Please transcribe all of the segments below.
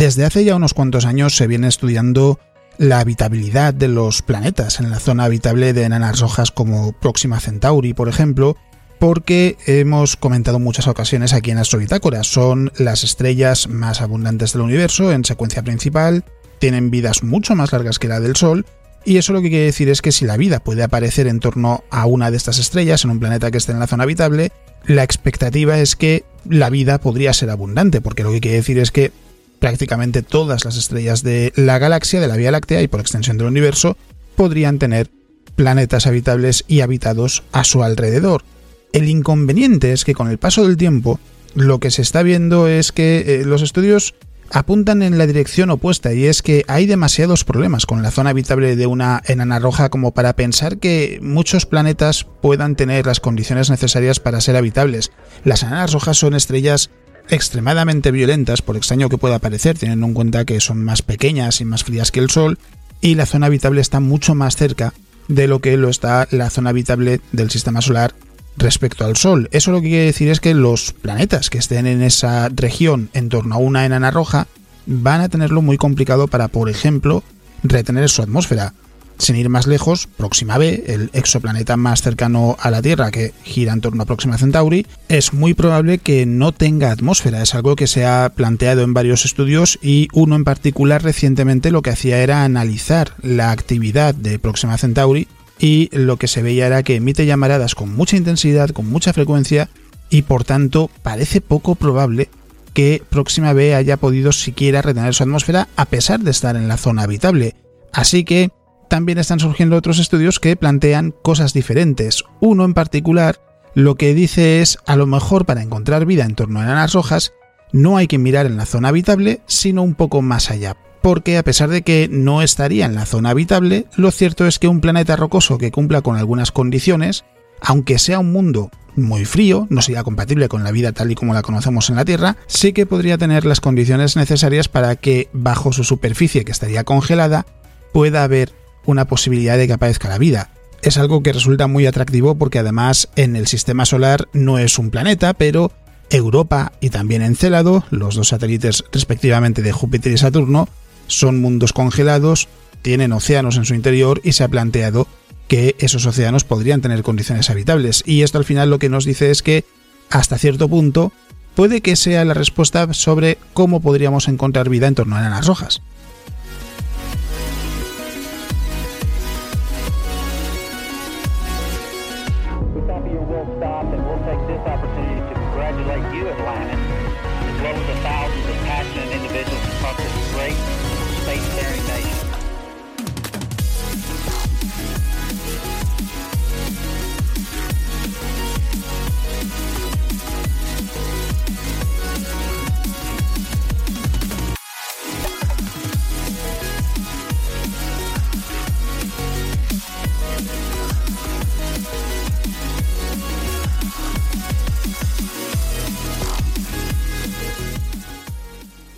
Desde hace ya unos cuantos años se viene estudiando la habitabilidad de los planetas en la zona habitable de enanas rojas como Próxima Centauri, por ejemplo, porque hemos comentado en muchas ocasiones aquí en Astrobitácora, son las estrellas más abundantes del universo en secuencia principal, tienen vidas mucho más largas que la del Sol, y eso lo que quiere decir es que si la vida puede aparecer en torno a una de estas estrellas en un planeta que esté en la zona habitable, la expectativa es que la vida podría ser abundante, porque lo que quiere decir es que prácticamente todas las estrellas de la galaxia, de la Vía Láctea y por extensión del universo, podrían tener planetas habitables y habitados a su alrededor. El inconveniente es que con el paso del tiempo, lo que se está viendo es que eh, los estudios apuntan en la dirección opuesta y es que hay demasiados problemas con la zona habitable de una enana roja como para pensar que muchos planetas puedan tener las condiciones necesarias para ser habitables. Las enanas rojas son estrellas extremadamente violentas, por extraño que pueda parecer, teniendo en cuenta que son más pequeñas y más frías que el Sol, y la zona habitable está mucho más cerca de lo que lo está la zona habitable del sistema solar respecto al Sol. Eso lo que quiere decir es que los planetas que estén en esa región en torno a una enana roja van a tenerlo muy complicado para, por ejemplo, retener su atmósfera. Sin ir más lejos, Próxima B, el exoplaneta más cercano a la Tierra que gira en torno a Próxima Centauri, es muy probable que no tenga atmósfera. Es algo que se ha planteado en varios estudios y uno en particular recientemente lo que hacía era analizar la actividad de Próxima Centauri y lo que se veía era que emite llamaradas con mucha intensidad, con mucha frecuencia y por tanto parece poco probable que Próxima B haya podido siquiera retener su atmósfera a pesar de estar en la zona habitable. Así que también están surgiendo otros estudios que plantean cosas diferentes. Uno en particular lo que dice es, a lo mejor para encontrar vida en torno a enanas rojas, no hay que mirar en la zona habitable, sino un poco más allá. Porque a pesar de que no estaría en la zona habitable, lo cierto es que un planeta rocoso que cumpla con algunas condiciones, aunque sea un mundo muy frío, no sería compatible con la vida tal y como la conocemos en la Tierra, sí que podría tener las condiciones necesarias para que bajo su superficie que estaría congelada pueda haber una posibilidad de que aparezca la vida. Es algo que resulta muy atractivo porque además en el sistema solar no es un planeta, pero Europa y también Encélado, los dos satélites respectivamente de Júpiter y Saturno, son mundos congelados, tienen océanos en su interior y se ha planteado que esos océanos podrían tener condiciones habitables. Y esto al final lo que nos dice es que, hasta cierto punto, puede que sea la respuesta sobre cómo podríamos encontrar vida en torno a enanas rojas.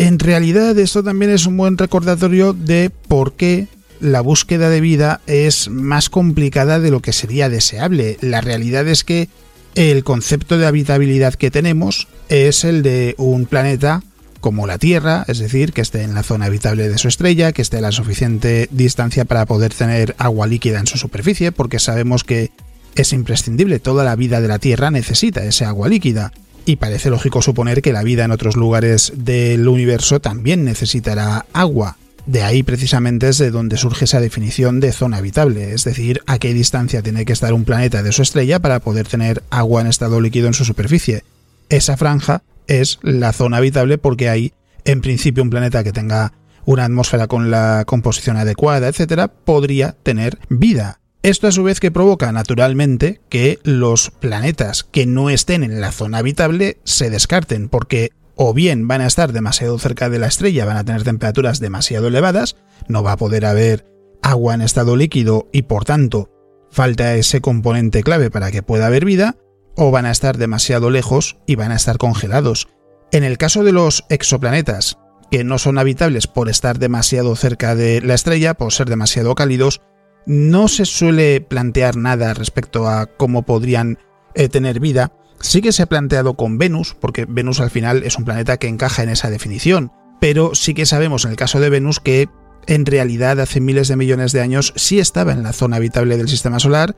En realidad esto también es un buen recordatorio de por qué la búsqueda de vida es más complicada de lo que sería deseable. La realidad es que el concepto de habitabilidad que tenemos es el de un planeta como la Tierra, es decir, que esté en la zona habitable de su estrella, que esté a la suficiente distancia para poder tener agua líquida en su superficie, porque sabemos que es imprescindible, toda la vida de la Tierra necesita ese agua líquida. Y parece lógico suponer que la vida en otros lugares del universo también necesitará agua. De ahí precisamente es de donde surge esa definición de zona habitable, es decir, a qué distancia tiene que estar un planeta de su estrella para poder tener agua en estado líquido en su superficie. Esa franja es la zona habitable porque hay, en principio, un planeta que tenga una atmósfera con la composición adecuada, etcétera, podría tener vida. Esto a su vez que provoca naturalmente que los planetas que no estén en la zona habitable se descarten, porque o bien van a estar demasiado cerca de la estrella, van a tener temperaturas demasiado elevadas, no va a poder haber agua en estado líquido y por tanto falta ese componente clave para que pueda haber vida, o van a estar demasiado lejos y van a estar congelados. En el caso de los exoplanetas, que no son habitables por estar demasiado cerca de la estrella, por ser demasiado cálidos, no se suele plantear nada respecto a cómo podrían eh, tener vida. Sí que se ha planteado con Venus, porque Venus al final es un planeta que encaja en esa definición, pero sí que sabemos en el caso de Venus que en realidad hace miles de millones de años sí estaba en la zona habitable del sistema solar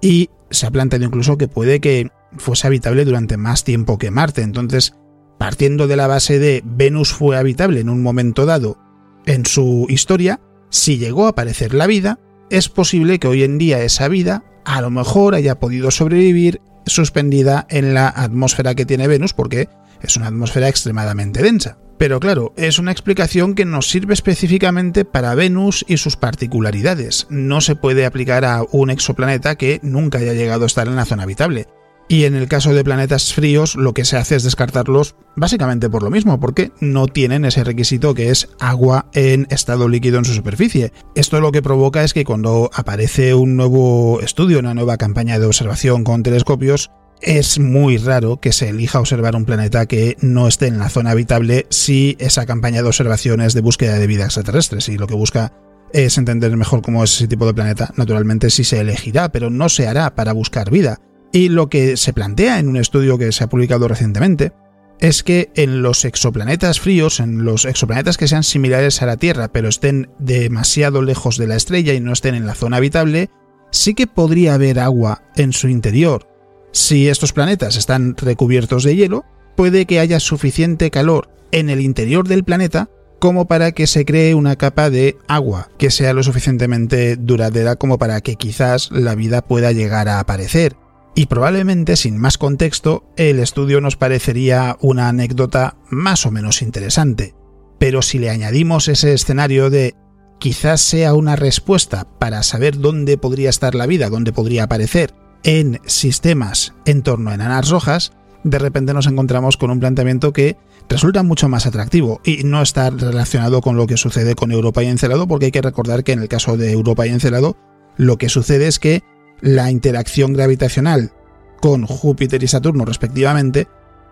y se ha planteado incluso que puede que fuese habitable durante más tiempo que Marte. Entonces, partiendo de la base de Venus fue habitable en un momento dado en su historia, si llegó a aparecer la vida, es posible que hoy en día esa vida a lo mejor haya podido sobrevivir suspendida en la atmósfera que tiene Venus porque es una atmósfera extremadamente densa. Pero claro, es una explicación que nos sirve específicamente para Venus y sus particularidades. No se puede aplicar a un exoplaneta que nunca haya llegado a estar en la zona habitable. Y en el caso de planetas fríos, lo que se hace es descartarlos básicamente por lo mismo, porque no tienen ese requisito que es agua en estado líquido en su superficie. Esto lo que provoca es que cuando aparece un nuevo estudio, una nueva campaña de observación con telescopios, es muy raro que se elija observar un planeta que no esté en la zona habitable si esa campaña de observación es de búsqueda de vida extraterrestre, si lo que busca es entender mejor cómo es ese tipo de planeta, naturalmente sí se elegirá, pero no se hará para buscar vida. Y lo que se plantea en un estudio que se ha publicado recientemente es que en los exoplanetas fríos, en los exoplanetas que sean similares a la Tierra, pero estén demasiado lejos de la estrella y no estén en la zona habitable, sí que podría haber agua en su interior. Si estos planetas están recubiertos de hielo, puede que haya suficiente calor en el interior del planeta como para que se cree una capa de agua que sea lo suficientemente duradera como para que quizás la vida pueda llegar a aparecer y probablemente sin más contexto el estudio nos parecería una anécdota más o menos interesante. Pero si le añadimos ese escenario de quizás sea una respuesta para saber dónde podría estar la vida, dónde podría aparecer en sistemas en torno a enanas rojas, de repente nos encontramos con un planteamiento que resulta mucho más atractivo y no está relacionado con lo que sucede con Europa y Encelado, porque hay que recordar que en el caso de Europa y Encelado lo que sucede es que la interacción gravitacional con Júpiter y Saturno respectivamente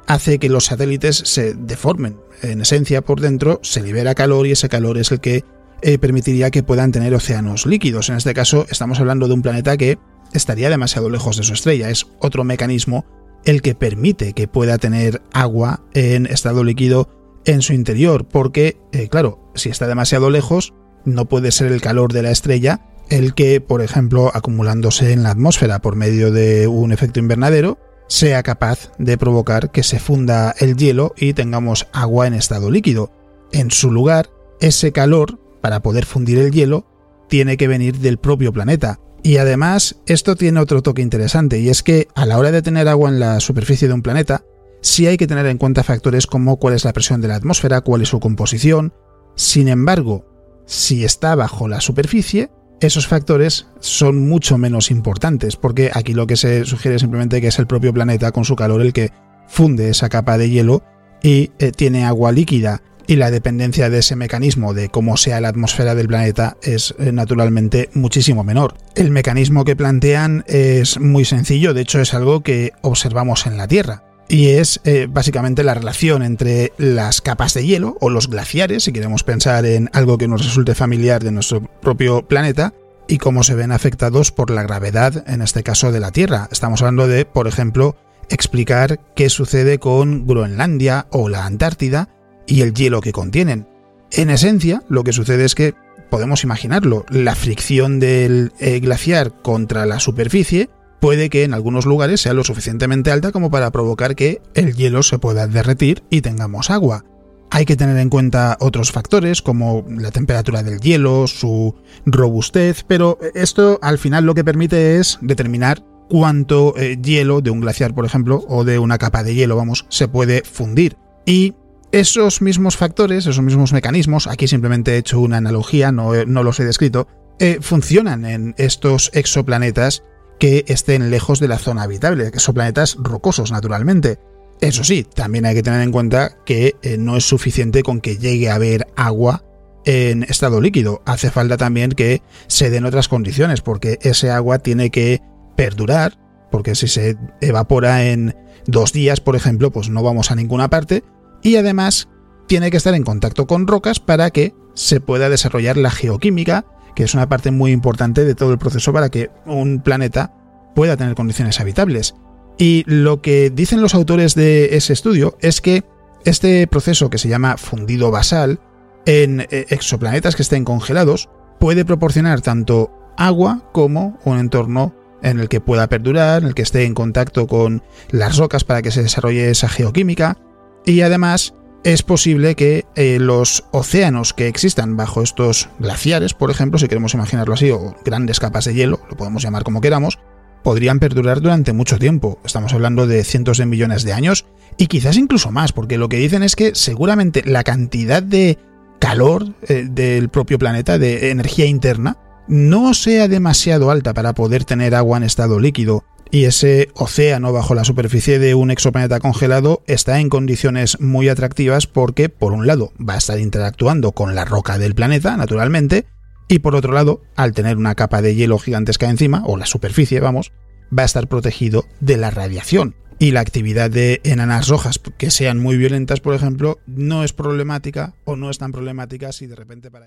hace que los satélites se deformen. En esencia, por dentro se libera calor y ese calor es el que eh, permitiría que puedan tener océanos líquidos. En este caso, estamos hablando de un planeta que estaría demasiado lejos de su estrella. Es otro mecanismo el que permite que pueda tener agua en estado líquido en su interior, porque, eh, claro, si está demasiado lejos, no puede ser el calor de la estrella el que, por ejemplo, acumulándose en la atmósfera por medio de un efecto invernadero, sea capaz de provocar que se funda el hielo y tengamos agua en estado líquido. En su lugar, ese calor, para poder fundir el hielo, tiene que venir del propio planeta. Y además, esto tiene otro toque interesante, y es que a la hora de tener agua en la superficie de un planeta, sí hay que tener en cuenta factores como cuál es la presión de la atmósfera, cuál es su composición. Sin embargo, si está bajo la superficie, esos factores son mucho menos importantes, porque aquí lo que se sugiere simplemente que es el propio planeta con su calor el que funde esa capa de hielo y eh, tiene agua líquida y la dependencia de ese mecanismo de cómo sea la atmósfera del planeta es eh, naturalmente muchísimo menor. El mecanismo que plantean es muy sencillo, de hecho es algo que observamos en la Tierra y es eh, básicamente la relación entre las capas de hielo o los glaciares, si queremos pensar en algo que nos resulte familiar de nuestro propio planeta, y cómo se ven afectados por la gravedad, en este caso de la Tierra. Estamos hablando de, por ejemplo, explicar qué sucede con Groenlandia o la Antártida y el hielo que contienen. En esencia, lo que sucede es que, podemos imaginarlo, la fricción del eh, glaciar contra la superficie puede que en algunos lugares sea lo suficientemente alta como para provocar que el hielo se pueda derretir y tengamos agua. Hay que tener en cuenta otros factores como la temperatura del hielo, su robustez, pero esto al final lo que permite es determinar cuánto eh, hielo de un glaciar, por ejemplo, o de una capa de hielo, vamos, se puede fundir. Y esos mismos factores, esos mismos mecanismos, aquí simplemente he hecho una analogía, no, no los he descrito, eh, funcionan en estos exoplanetas que estén lejos de la zona habitable, exoplanetas rocosos naturalmente. Eso sí, también hay que tener en cuenta que eh, no es suficiente con que llegue a haber agua en estado líquido. Hace falta también que se den otras condiciones, porque ese agua tiene que perdurar, porque si se evapora en dos días, por ejemplo, pues no vamos a ninguna parte. Y además tiene que estar en contacto con rocas para que se pueda desarrollar la geoquímica, que es una parte muy importante de todo el proceso para que un planeta pueda tener condiciones habitables. Y lo que dicen los autores de ese estudio es que este proceso que se llama fundido basal en eh, exoplanetas que estén congelados puede proporcionar tanto agua como un entorno en el que pueda perdurar, en el que esté en contacto con las rocas para que se desarrolle esa geoquímica y además es posible que eh, los océanos que existan bajo estos glaciares, por ejemplo, si queremos imaginarlo así, o grandes capas de hielo, lo podemos llamar como queramos, podrían perdurar durante mucho tiempo. Estamos hablando de cientos de millones de años y quizás incluso más, porque lo que dicen es que seguramente la cantidad de calor eh, del propio planeta, de energía interna, no sea demasiado alta para poder tener agua en estado líquido y ese océano bajo la superficie de un exoplaneta congelado está en condiciones muy atractivas porque, por un lado, va a estar interactuando con la roca del planeta, naturalmente, y por otro lado, al tener una capa de hielo gigantesca encima, o la superficie, vamos, va a estar protegido de la radiación. Y la actividad de enanas rojas que sean muy violentas, por ejemplo, no es problemática o no es tan problemática si de repente para